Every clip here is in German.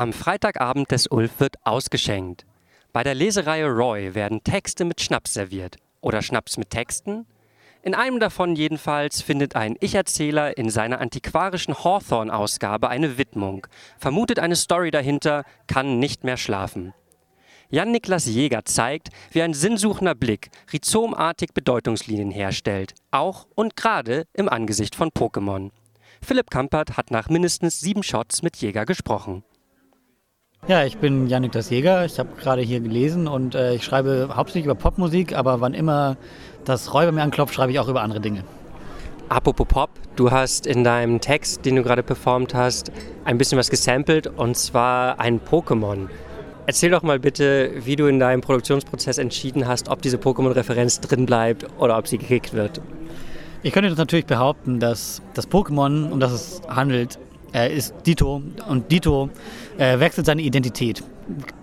Am Freitagabend des Ulf wird ausgeschenkt. Bei der Lesereihe Roy werden Texte mit Schnaps serviert. Oder Schnaps mit Texten? In einem davon jedenfalls findet ein Ich-Erzähler in seiner antiquarischen Hawthorne-Ausgabe eine Widmung, vermutet eine Story dahinter, kann nicht mehr schlafen. Jan-Niklas Jäger zeigt, wie ein sinnsuchender Blick rhizomartig Bedeutungslinien herstellt, auch und gerade im Angesicht von Pokémon. Philipp Kampert hat nach mindestens sieben Shots mit Jäger gesprochen. Ja, ich bin Janik das Jäger. Ich habe gerade hier gelesen und äh, ich schreibe hauptsächlich über Popmusik, aber wann immer das Räuber mir anklopft, schreibe ich auch über andere Dinge. Apropos Pop, du hast in deinem Text, den du gerade performt hast, ein bisschen was gesampelt und zwar ein Pokémon. Erzähl doch mal bitte, wie du in deinem Produktionsprozess entschieden hast, ob diese Pokémon-Referenz drin bleibt oder ob sie gekickt wird. Ich könnte natürlich behaupten, dass das Pokémon, um das es handelt, äh, ist Dito und Dito äh, wechselt seine Identität.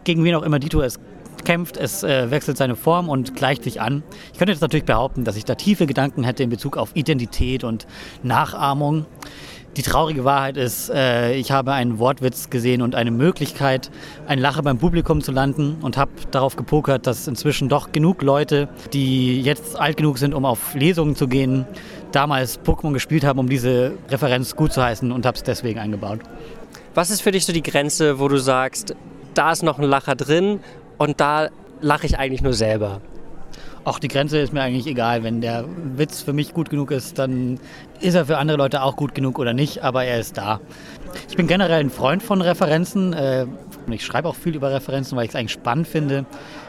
Gegen wen auch immer Dito es kämpft, es äh, wechselt seine Form und gleicht sich an. Ich könnte jetzt natürlich behaupten, dass ich da tiefe Gedanken hätte in Bezug auf Identität und Nachahmung. Die traurige Wahrheit ist, äh, ich habe einen Wortwitz gesehen und eine Möglichkeit, ein Lacher beim Publikum zu landen und habe darauf gepokert, dass inzwischen doch genug Leute, die jetzt alt genug sind, um auf Lesungen zu gehen, damals Pokémon gespielt haben, um diese Referenz gut zu heißen und habe es deswegen eingebaut. Was ist für dich so die Grenze, wo du sagst, da ist noch ein Lacher drin und da lache ich eigentlich nur selber? Auch die Grenze ist mir eigentlich egal. Wenn der Witz für mich gut genug ist, dann ist er für andere Leute auch gut genug oder nicht, aber er ist da. Ich bin generell ein Freund von Referenzen. Äh, ich schreibe auch viel über Referenzen, weil ich es eigentlich spannend finde,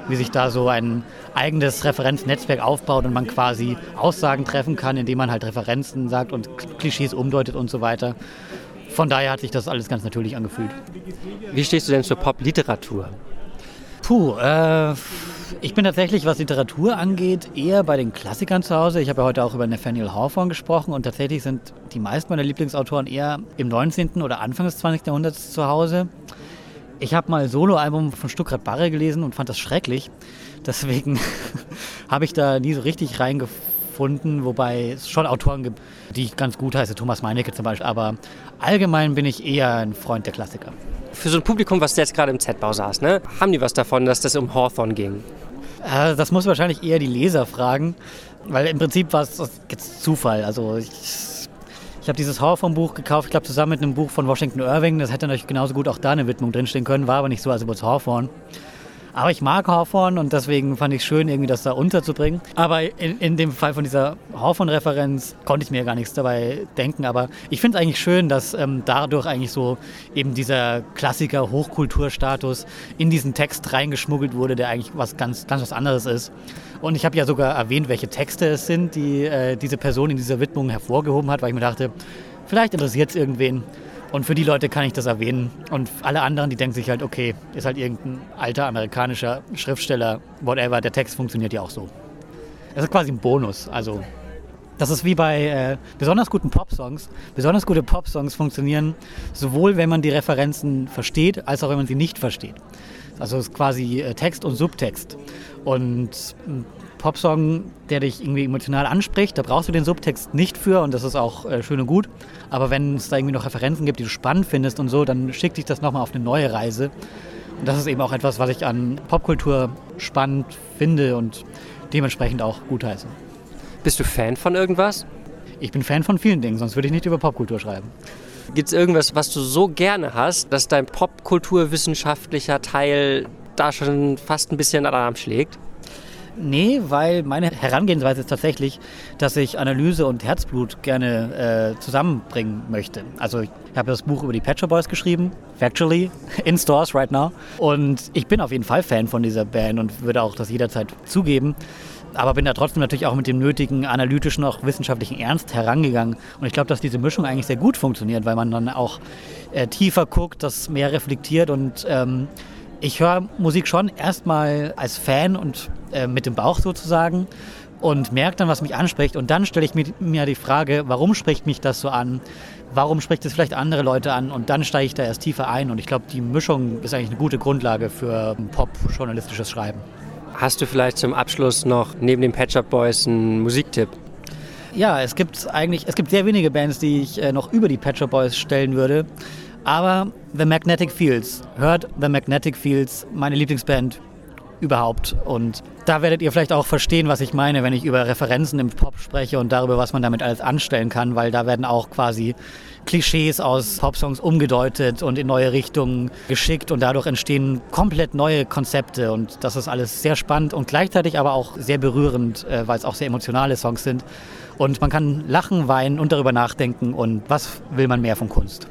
wie sich da so ein eigenes Referenznetzwerk aufbaut und man quasi Aussagen treffen kann, indem man halt Referenzen sagt und Klischees umdeutet und so weiter. Von daher hat sich das alles ganz natürlich angefühlt. Wie stehst du denn zur Pop-Literatur? Puh, äh, ich bin tatsächlich, was Literatur angeht, eher bei den Klassikern zu Hause. Ich habe ja heute auch über Nathaniel Hawthorne gesprochen und tatsächlich sind die meisten meiner Lieblingsautoren eher im 19. oder Anfang des 20. Jahrhunderts zu Hause. Ich habe mal Soloalbum von Stuckrad Barre gelesen und fand das schrecklich. Deswegen habe ich da nie so richtig reingefunden, wobei es schon Autoren gibt, die ich ganz gut heiße, Thomas Meinecke zum Beispiel. Aber allgemein bin ich eher ein Freund der Klassiker für so ein Publikum, was jetzt gerade im Z-Bau saß, ne, haben die was davon, dass das um Hawthorne ging? Äh, das muss wahrscheinlich eher die Leser fragen, weil im Prinzip war es jetzt Zufall. Also ich, ich habe dieses Hawthorne-Buch gekauft, ich glaube zusammen mit einem Buch von Washington Irving. Das hätte natürlich genauso gut auch da eine Widmung drinstehen können, war aber nicht so, als über Hawthorne. Aber ich mag Hawthorne und deswegen fand ich es schön, irgendwie das da unterzubringen. Aber in, in dem Fall von dieser Hawthorne-Referenz konnte ich mir gar nichts dabei denken. Aber ich finde es eigentlich schön, dass ähm, dadurch eigentlich so eben dieser Klassiker Hochkulturstatus in diesen Text reingeschmuggelt wurde, der eigentlich was ganz, ganz was anderes ist. Und ich habe ja sogar erwähnt, welche Texte es sind, die äh, diese Person in dieser Widmung hervorgehoben hat, weil ich mir dachte, vielleicht interessiert es irgendwen. Und für die Leute kann ich das erwähnen. Und alle anderen, die denken sich halt, okay, ist halt irgendein alter amerikanischer Schriftsteller, whatever, der Text funktioniert ja auch so. Das ist quasi ein Bonus. Also, das ist wie bei äh, besonders guten Popsongs. Besonders gute Popsongs funktionieren sowohl, wenn man die Referenzen versteht, als auch wenn man sie nicht versteht. Also es ist quasi äh, Text und Subtext. Und Popsong, der dich irgendwie emotional anspricht, da brauchst du den Subtext nicht für und das ist auch äh, schön und gut. Aber wenn es da irgendwie noch Referenzen gibt, die du spannend findest und so, dann schickt dich das nochmal auf eine neue Reise. Und das ist eben auch etwas, was ich an Popkultur spannend finde und dementsprechend auch gutheiße. Bist du Fan von irgendwas? Ich bin Fan von vielen Dingen, sonst würde ich nicht über Popkultur schreiben. Gibt es irgendwas, was du so gerne hast, dass dein popkulturwissenschaftlicher Teil da schon fast ein bisschen Alarm schlägt? Nee, weil meine Herangehensweise ist tatsächlich, dass ich Analyse und Herzblut gerne äh, zusammenbringen möchte. Also ich habe das Buch über die Pet Boys geschrieben, factually, in stores right now. Und ich bin auf jeden Fall Fan von dieser Band und würde auch das jederzeit zugeben. Aber bin da trotzdem natürlich auch mit dem nötigen analytischen, auch wissenschaftlichen Ernst herangegangen. Und ich glaube, dass diese Mischung eigentlich sehr gut funktioniert, weil man dann auch äh, tiefer guckt, das mehr reflektiert und ähm, ich höre Musik schon erstmal als Fan und äh, mit dem Bauch sozusagen und merke dann, was mich anspricht. Und dann stelle ich mir, mir die Frage, warum spricht mich das so an? Warum spricht es vielleicht andere Leute an? Und dann steige ich da erst tiefer ein. Und ich glaube, die Mischung ist eigentlich eine gute Grundlage für Pop-journalistisches Schreiben. Hast du vielleicht zum Abschluss noch neben den Patch Up Boys einen Musiktipp? Ja, es gibt eigentlich, es gibt sehr wenige Bands, die ich äh, noch über die Patch Up Boys stellen würde. Aber The Magnetic Fields, hört The Magnetic Fields, meine Lieblingsband überhaupt. Und da werdet ihr vielleicht auch verstehen, was ich meine, wenn ich über Referenzen im Pop spreche und darüber, was man damit alles anstellen kann, weil da werden auch quasi Klischees aus Popsongs umgedeutet und in neue Richtungen geschickt und dadurch entstehen komplett neue Konzepte und das ist alles sehr spannend und gleichzeitig aber auch sehr berührend, äh, weil es auch sehr emotionale Songs sind und man kann lachen, weinen und darüber nachdenken und was will man mehr von Kunst.